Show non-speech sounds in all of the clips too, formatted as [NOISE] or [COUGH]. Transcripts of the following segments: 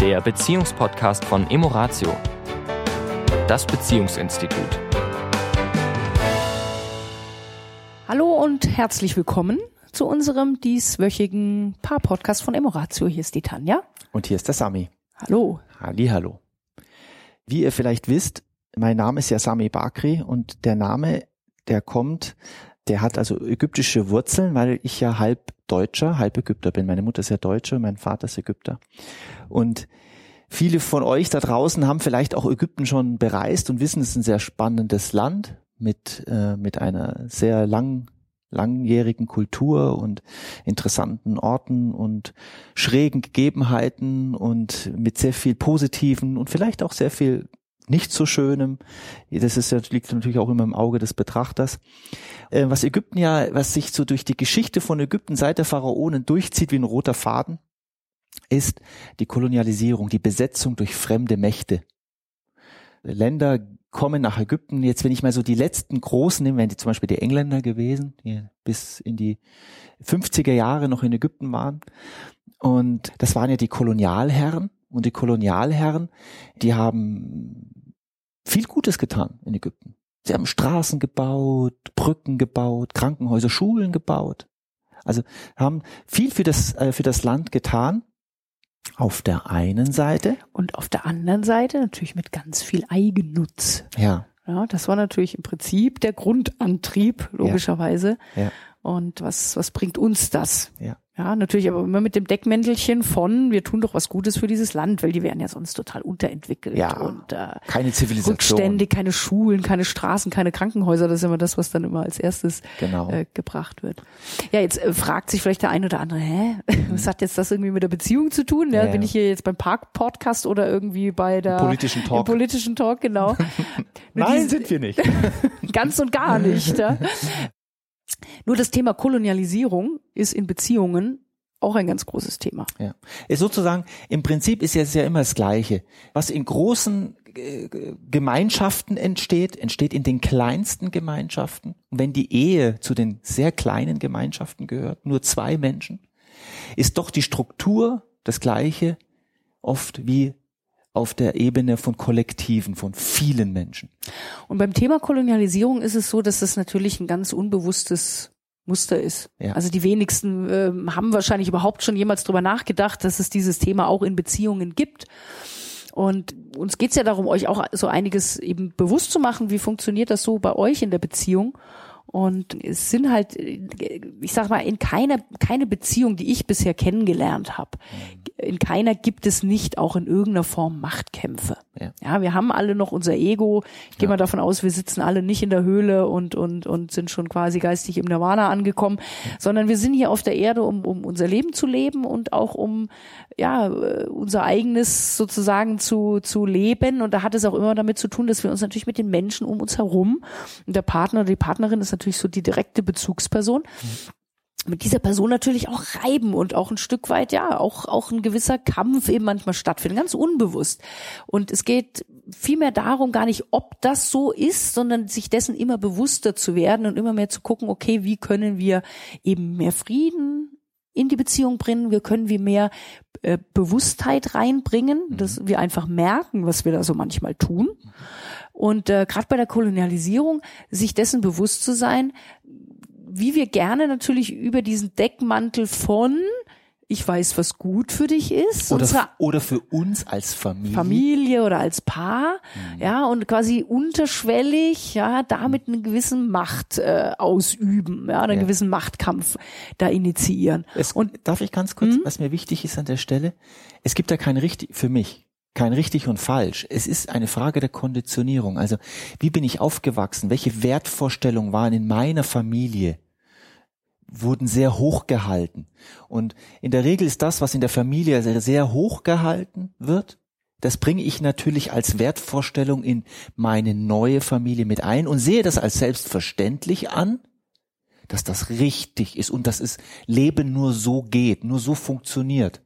der Beziehungspodcast von Emoratio, das Beziehungsinstitut. Hallo und herzlich willkommen zu unserem dieswöchigen Paar-Podcast von Emoratio. Hier ist die Tanja. Und hier ist der Sami. Hallo. Halli, hallo. Wie ihr vielleicht wisst, mein Name ist ja Sami Bakri und der Name, der kommt, der hat also ägyptische Wurzeln, weil ich ja halb Deutscher, halb Ägypter bin. Meine Mutter ist ja Deutsche, mein Vater ist Ägypter. Und viele von euch da draußen haben vielleicht auch Ägypten schon bereist und wissen, es ist ein sehr spannendes Land mit, äh, mit einer sehr lang, langjährigen Kultur und interessanten Orten und schrägen Gegebenheiten und mit sehr viel Positiven und vielleicht auch sehr viel nicht so Schönem. Das ist liegt natürlich auch immer im Auge des Betrachters. Äh, was Ägypten ja, was sich so durch die Geschichte von Ägypten seit der Pharaonen durchzieht wie ein roter Faden, ist die Kolonialisierung, die Besetzung durch fremde Mächte. Länder kommen nach Ägypten. Jetzt, wenn ich mal so die letzten großen nehme, wären die zum Beispiel die Engländer gewesen, die bis in die 50er Jahre noch in Ägypten waren. Und das waren ja die Kolonialherren. Und die Kolonialherren, die haben viel Gutes getan in Ägypten. Sie haben Straßen gebaut, Brücken gebaut, Krankenhäuser, Schulen gebaut. Also haben viel für das, äh, für das Land getan. Auf der einen Seite. Und auf der anderen Seite natürlich mit ganz viel Eigennutz. Ja. Ja, das war natürlich im Prinzip der Grundantrieb, logischerweise. Ja. ja. Und was, was bringt uns das? Ja. Ja, natürlich, aber immer mit dem Deckmäntelchen von, wir tun doch was Gutes für dieses Land, weil die wären ja sonst total unterentwickelt ja, und äh, keine Zivilisation. Rückständig, keine Schulen, keine Straßen, keine Krankenhäuser, das ist immer das, was dann immer als erstes genau. äh, gebracht wird. Ja, jetzt äh, fragt sich vielleicht der ein oder andere, hä, mhm. was hat jetzt das irgendwie mit der Beziehung zu tun? Ja, ja bin ich hier jetzt beim Park-Podcast oder irgendwie bei der politischen Talk? Im politischen Talk, genau. [LAUGHS] Nein, sind wir nicht. [LAUGHS] ganz und gar [LAUGHS] nicht. Ja. Nur das Thema Kolonialisierung ist in Beziehungen auch ein ganz großes Thema. Ja. Sozusagen, im Prinzip ist es ja immer das Gleiche. Was in großen äh, Gemeinschaften entsteht, entsteht in den kleinsten Gemeinschaften. Und wenn die Ehe zu den sehr kleinen Gemeinschaften gehört, nur zwei Menschen, ist doch die Struktur das Gleiche oft wie auf der Ebene von Kollektiven, von vielen Menschen. Und beim Thema Kolonialisierung ist es so, dass das natürlich ein ganz unbewusstes Muster ist. Ja. Also die wenigsten äh, haben wahrscheinlich überhaupt schon jemals drüber nachgedacht, dass es dieses Thema auch in Beziehungen gibt. Und uns geht's ja darum, euch auch so einiges eben bewusst zu machen, wie funktioniert das so bei euch in der Beziehung. Und es sind halt, ich sag mal, in keiner, keine Beziehung, die ich bisher kennengelernt habe, in keiner gibt es nicht auch in irgendeiner Form Machtkämpfe. Ja, ja wir haben alle noch unser Ego. Ich gehe Ja. mal davon aus, wir sitzen alle nicht in der Höhle und, und, und sind schon quasi geistig im Nirvana angekommen, sondern wir sind hier auf der Erde, um, um unser Leben zu leben und auch um, ja, äh, unser eigenes sozusagen zu, zu leben. Und da hat es auch immer damit zu tun, dass wir uns natürlich mit den Menschen um uns herum, und der Partner oder die Partnerin ist natürlich so die direkte Bezugsperson, mit dieser Person natürlich auch reiben und auch ein Stück weit, ja, auch, auch ein gewisser Kampf eben manchmal stattfindet, ganz unbewusst. Und es geht vielmehr darum, gar nicht, ob das so ist, sondern sich dessen immer bewusster zu werden und immer mehr zu gucken, okay, wie können wir eben mehr Frieden in die Beziehung bringen, wir können wie mehr äh, Bewusstheit reinbringen, dass wir einfach merken, was wir da so manchmal tun. Und äh, gerade bei der Kolonialisierung, sich dessen bewusst zu sein, wie wir gerne natürlich über diesen Deckmantel von ich weiß, was gut für dich ist, Oder, unsere oder für uns als Familie. Familie oder als Paar, Mhm. ja, und quasi unterschwellig, ja, damit einen gewissen Macht äh, ausüben, ja, einen Ja. gewissen Machtkampf da initiieren. Es, Und- darf ich ganz kurz, Mhm. was mir wichtig ist an der Stelle? Es gibt da kein richtig, für mich, kein richtig und falsch. Es ist eine Frage der Konditionierung. Also, wie bin ich aufgewachsen? Welche Wertvorstellungen waren in meiner Familie? wurden sehr hoch gehalten. Und in der Regel ist das, was in der Familie sehr, hoch gehalten wird, das bringe ich natürlich als Wertvorstellung in meine neue Familie mit ein und sehe das als selbstverständlich an, dass das richtig ist und dass es Leben nur so geht, nur so funktioniert.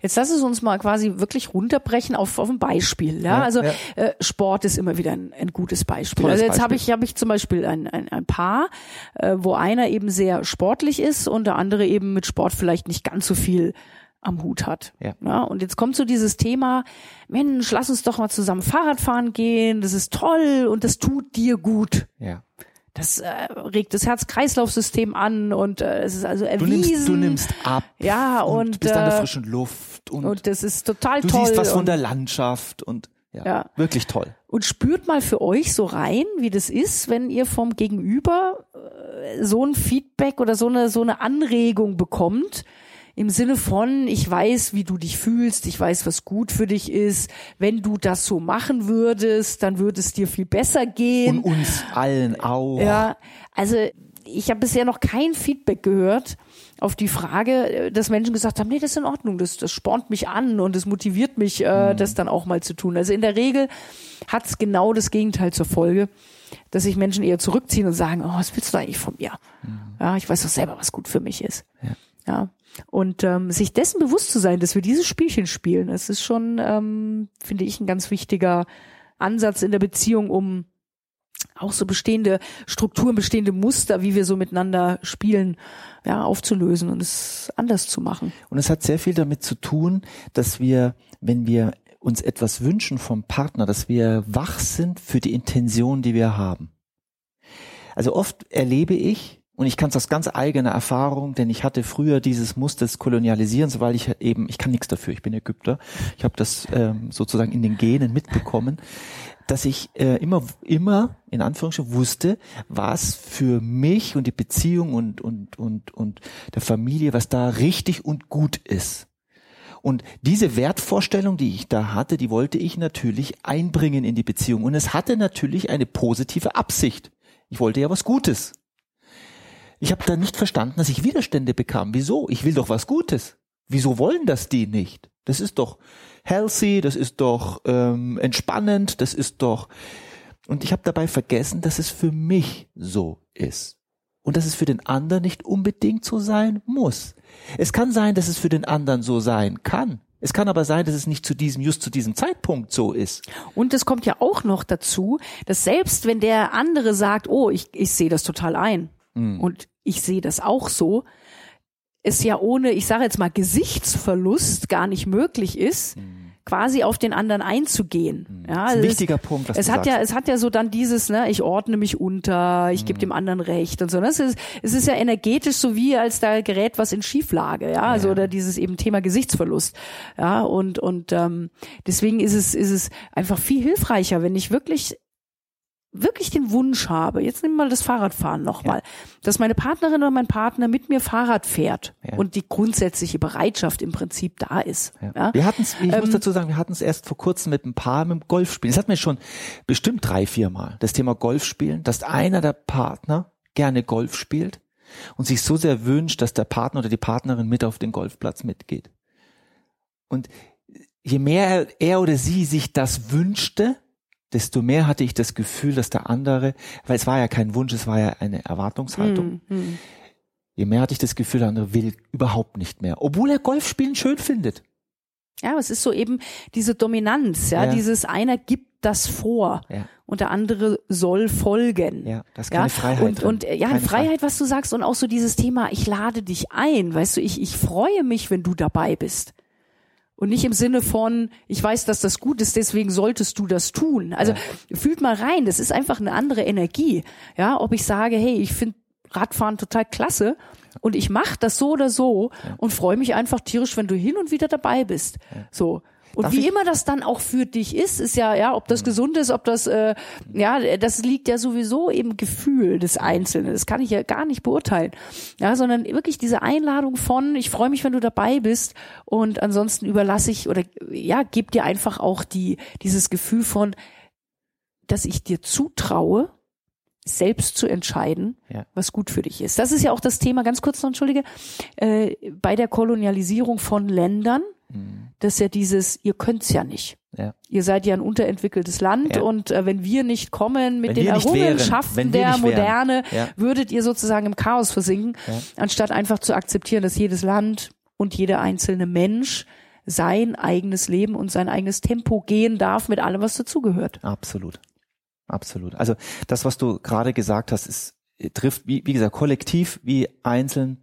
Jetzt lass es uns mal quasi wirklich runterbrechen auf, auf ein Beispiel. Ja, Ja, also ja. Äh, Sport ist immer wieder ein, ein gutes Beispiel. Tolles also jetzt habe ich habe ich zum Beispiel ein, ein, ein Paar, äh, wo einer eben sehr sportlich ist und der andere eben mit Sport vielleicht nicht ganz so viel am Hut hat. Ja. ja. Und jetzt kommt so dieses Thema, Mensch, lass uns doch mal zusammen Fahrrad fahren gehen, das ist toll und das tut dir gut. Ja. Das äh, regt das Herz-Kreislauf-System an und äh, es ist also Du erwiesen. nimmst, du nimmst ab. Ja, und, bist an der äh, frischen Luft und, und das ist total du toll. siehst was von und, der Landschaft und ja, Ja. wirklich toll. und spürt mal für euch so rein, wie das ist, wenn ihr vom Gegenüber äh, so ein Feedback oder so eine so eine Anregung bekommt. Im Sinne von, ich weiß, wie du dich fühlst, ich weiß, was gut für dich ist. Wenn du das so machen würdest, dann würde es dir viel besser gehen. Und uns allen auch. Ja, also ich habe bisher noch kein Feedback gehört auf die Frage, äh, dass Menschen gesagt haben, nee, das ist in Ordnung, das, das spornt mich an und es motiviert mich, äh, das dann auch mal zu tun. Also in der Regel hat es genau das Gegenteil zur Folge, dass sich Menschen eher zurückziehen und sagen, oh, was willst du eigentlich von mir? Ja, ich weiß doch selber, was gut für mich ist. Ja. Ja. Und ähm, sich dessen bewusst zu sein, dass wir dieses Spielchen spielen, das ist schon, ähm, finde ich, ein ganz wichtiger Ansatz in der Beziehung, um auch so bestehende Strukturen, bestehende Muster, wie wir so miteinander spielen, ja, aufzulösen und es anders zu machen. Und es hat sehr viel damit zu tun, dass wir, wenn wir uns etwas wünschen vom Partner, dass wir wach sind für die Intention, die wir haben. Also oft erlebe ich, und ich kann es aus ganz eigener Erfahrung, denn ich hatte früher dieses Muster des Kolonialisierens, weil ich eben, ich kann nichts dafür, ich bin Ägypter, ich habe das ähm, sozusagen in den Genen mitbekommen, dass ich äh, immer, immer in Anführungsstrichen wusste, was für mich und die Beziehung und, und, und, und der Familie, was da richtig und gut ist. Und diese Wertvorstellung, die ich da hatte, die wollte ich natürlich einbringen in die Beziehung. Und es hatte natürlich eine positive Absicht. Ich wollte ja was Gutes. Ich habe da nicht verstanden, dass ich Widerstände bekam. Wieso? Ich will doch was Gutes. Wieso wollen das die nicht? Das ist doch healthy, das ist doch ähm, entspannend, das ist doch. Und ich habe dabei vergessen, dass es für mich so ist. Und dass es für den anderen nicht unbedingt so sein muss. Es kann sein, dass es für den anderen so sein kann. Es kann aber sein, dass es nicht zu diesem, just zu diesem Zeitpunkt so ist. Und es kommt ja auch noch dazu, dass selbst wenn der andere sagt, oh, ich, ich sehe das total ein und ich sehe das auch so, es ja ohne, ich sage jetzt mal, Gesichtsverlust gar nicht möglich ist, quasi auf den anderen einzugehen. Ja, Das ist ein also es- wichtiger Punkt, was es du hat sagst. ja, es hat ja so dann dieses, ne, ich ordne mich unter, ich gebe dem anderen Recht und so. Das ist, es ist ja energetisch so wie als da gerät was in Schieflage, ja, also Ja. oder dieses eben Thema Gesichtsverlust, ja und und ähm, deswegen ist es ist es einfach viel hilfreicher, wenn ich wirklich wirklich den Wunsch habe, jetzt nehmen wir mal das Fahrradfahren nochmal, dass meine Partnerin oder mein Partner mit mir Fahrrad fährt Ja. und die grundsätzliche Bereitschaft im Prinzip da ist. Ja. Ja. Wir hatten es, ich muss Ähm, dazu sagen, wir hatten es erst vor kurzem mit ein paar mit dem Golfspielen. Das hatten wir schon bestimmt drei, vier Mal. Das Thema Golfspielen, dass einer der Partner gerne Golf spielt und sich so sehr wünscht, dass der Partner oder die Partnerin mit auf den Golfplatz mitgeht. Und je mehr er oder sie sich das wünschte, desto mehr hatte ich das Gefühl, dass der andere, weil es war ja kein Wunsch, es war ja eine Erwartungshaltung. Hm, hm. Je mehr hatte ich das Gefühl, der andere will überhaupt nicht mehr, obwohl er Golfspielen schön findet. Ja, es ist so eben diese Dominanz, ja, Ja. dieses einer gibt das vor Ja. und der andere soll folgen. Ja, das ist keine Ja, Freiheit. und, und äh, ja, Keine Freiheit, was du sagst, und auch so dieses Thema, ich lade dich ein, weißt du, ich, ich freue mich, wenn du dabei bist. Und nicht im Sinne von, ich weiß, dass das gut ist, deswegen solltest du das tun. Also fühlt mal rein, das ist einfach eine andere Energie. Ja, ob ich sage, hey, ich finde Radfahren total klasse und ich mache das so oder so und freue mich einfach tierisch, wenn du hin und wieder dabei bist. So. Und Darf wie ich- Mhm. immer das dann auch für dich ist, ist ja, ja, ob das gesund ist, ob das, äh, ja, das liegt ja sowieso im Gefühl des Einzelnen. Das kann ich ja gar nicht beurteilen. Ja, sondern wirklich diese Einladung von, ich freue mich, wenn du dabei bist und ansonsten überlasse ich oder, ja, gib dir einfach auch die, dieses Gefühl von, dass ich dir zutraue, selbst zu entscheiden, Ja. was gut für dich ist. Das ist ja auch das Thema, ganz kurz noch, entschuldige, äh, bei der Kolonialisierung von Ländern, Mhm. das ist ja dieses, ihr könnt's ja nicht. Ja. Ihr seid ja ein unterentwickeltes Land Ja. und äh, wenn wir nicht kommen mit Wenn den Errungenschaften der. Moderne, Ja. würdet ihr sozusagen im Chaos versinken, anstatt einfach zu akzeptieren, dass jedes Land und jeder einzelne Mensch sein eigenes Leben und sein eigenes Tempo gehen darf mit allem, was dazugehört. Absolut. Absolut. Also das, was du gerade gesagt hast, ist, trifft, wie, wie gesagt, kollektiv wie einzeln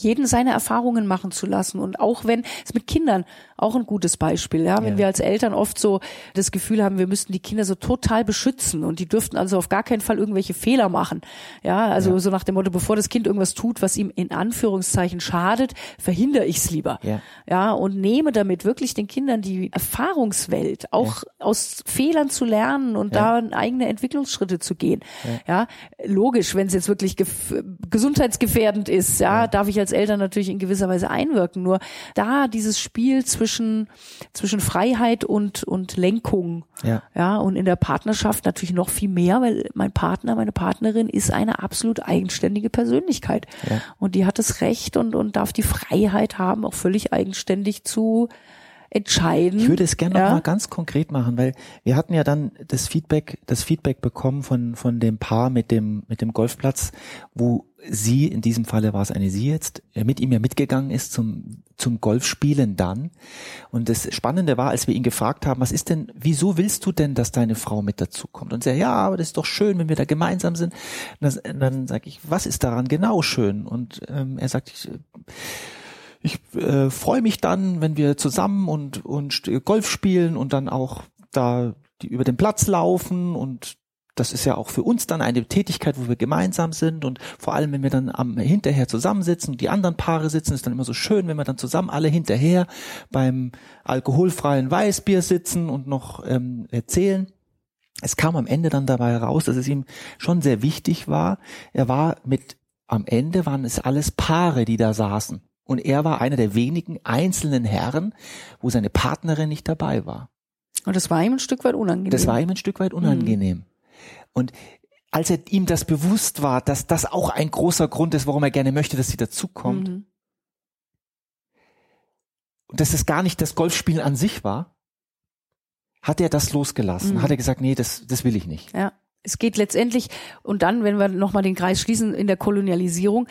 jeden seine Erfahrungen machen zu lassen und auch wenn es mit Kindern auch ein gutes Beispiel, ja, wenn Ja. wir als Eltern oft so das Gefühl haben, wir müssten die Kinder so total beschützen und die dürften also auf gar keinen Fall irgendwelche Fehler machen. Ja, also Ja. so nach dem Motto, bevor das Kind irgendwas tut, was ihm in Anführungszeichen schadet, verhindere ich es lieber. Ja. Ja, und nehme damit wirklich den Kindern die Erfahrungswelt, auch aus Fehlern zu lernen und Ja. da eigene Entwicklungsschritte zu gehen. Ja, logisch, wenn es jetzt wirklich gef- gesundheitsgefährdend ist, ja, darf ich als Eltern natürlich in gewisser Weise einwirken. Nur da dieses Spiel zwischen, zwischen Freiheit und, und Lenkung. Ja. Ja, und in der Partnerschaft natürlich noch viel mehr, weil mein Partner, meine Partnerin ist eine absolut eigenständige Persönlichkeit. Ja. Und die hat das Recht und, und darf die Freiheit haben, auch völlig eigenständig zu entscheiden. Ich würde es gerne ja. noch mal ganz konkret machen, weil wir hatten ja dann das Feedback, das Feedback bekommen von von dem Paar mit dem mit dem Golfplatz, wo sie in diesem Falle war es eine sie jetzt äh, mit ihm ja mitgegangen ist zum zum Golfspielen dann. Und das Spannende war, als wir ihn gefragt haben, was ist denn, wieso willst du denn, dass deine Frau mit dazu kommt? Und er ja, aber das ist doch schön, wenn wir da gemeinsam sind. Und dann, dann sage ich, was ist daran genau schön? Und ähm, er sagt, ich, ich äh, freue mich dann, wenn wir zusammen und, und Golf spielen und dann auch da die über den Platz laufen und das ist ja auch für uns dann eine Tätigkeit, wo wir gemeinsam sind und vor allem, wenn wir dann am hinterher zusammensitzen und die anderen Paare sitzen, ist dann immer so schön, wenn wir dann zusammen alle hinterher beim alkoholfreien Weißbier sitzen und noch ähm, erzählen. Es kam am Ende dann dabei raus, dass es ihm schon sehr wichtig war. Er war mit, am Ende waren es alles Paare, die da saßen. Und er war einer der wenigen einzelnen Herren, wo seine Partnerin nicht dabei war. Und das war ihm ein Stück weit unangenehm. Das war ihm ein Stück weit unangenehm. Und als er ihm das bewusst war, dass das auch ein großer Grund ist, warum er gerne möchte, dass sie dazukommt, Mhm. und dass es gar nicht das Golfspielen an sich war, hat er das losgelassen. Mhm. Hat er gesagt, nee, das, das will ich nicht. Ja. Es geht letztendlich, und dann, wenn wir nochmal den Kreis schließen in der Kolonialisierung,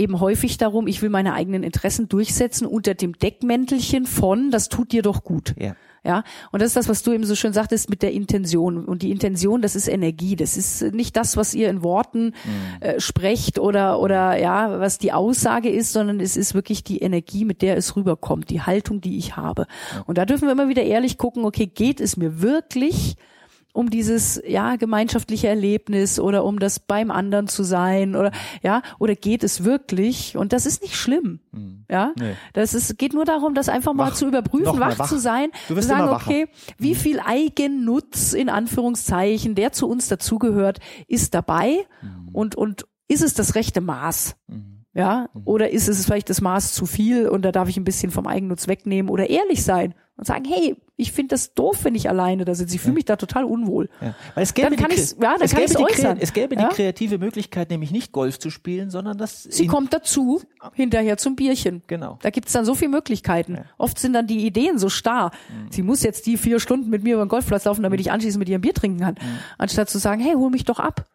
eben häufig darum, ich will meine eigenen Interessen durchsetzen unter dem Deckmäntelchen von, das tut dir doch gut. Ja. Ja, und das ist das, was du eben so schön sagtest mit der Intention. Und die Intention, das ist Energie. Das ist nicht das, was ihr in Worten äh, sprecht oder, oder ja, was die Aussage ist, sondern es ist wirklich die Energie, mit der es rüberkommt, die Haltung, die ich habe. Und da dürfen wir immer wieder ehrlich gucken, okay, geht es mir wirklich um dieses ja gemeinschaftliche Erlebnis oder um das beim anderen zu sein oder ja oder geht es wirklich? Und das ist nicht schlimm ja? Nee. das ist geht nur darum das einfach mal Wach. zu überprüfen mal wach, wach. zu sein zu sagen okay wie viel Eigennutz in Anführungszeichen der zu uns dazugehört ist dabei? Und und ist es das rechte Maß? Ja, oder ist es vielleicht das Maß zu viel und da darf ich ein bisschen vom Eigennutz wegnehmen oder ehrlich sein und sagen, hey, ich finde das doof, wenn ich alleine da sitze. Ich fühle mich da total unwohl. Ja. Weil es gäbe Dann kann die, ich's- ja, dann es kann gäbe äußern. Es gäbe Ja? die kreative Möglichkeit, nämlich nicht Golf zu spielen, sondern das Sie kommt dazu, hinterher zum Bierchen. Genau. Da gibt's dann so viele Möglichkeiten. Oft sind dann die Ideen so starr. Mhm. Sie muss jetzt die vier Stunden mit mir über den Golfplatz laufen, damit ich anschließend mit ihr ein Bier trinken kann. Mhm. Anstatt zu sagen, hey, hol mich doch ab.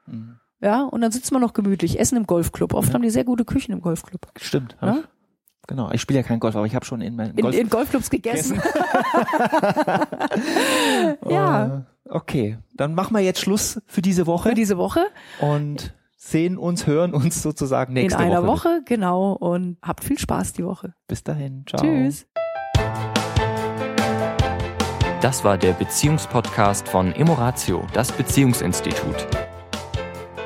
Ja, und dann sitzen wir noch gemütlich, essen im Golfclub. Oft haben die sehr gute Küchen im Golfclub. Stimmt. Ja? Genau. Ich spiele ja kein Golf, aber ich habe schon in meinem In, Golf. in Golfclubs gegessen. [LAUGHS] ja, Äh, okay, dann machen wir jetzt Schluss für diese Woche für diese Woche. und sehen uns, hören uns sozusagen nächste in einer Woche. Woche. genau. Und habt viel Spaß die Woche. Bis dahin. Ciao. Tschüss. Das war der Beziehungspodcast von Emoratio, das Beziehungsinstitut.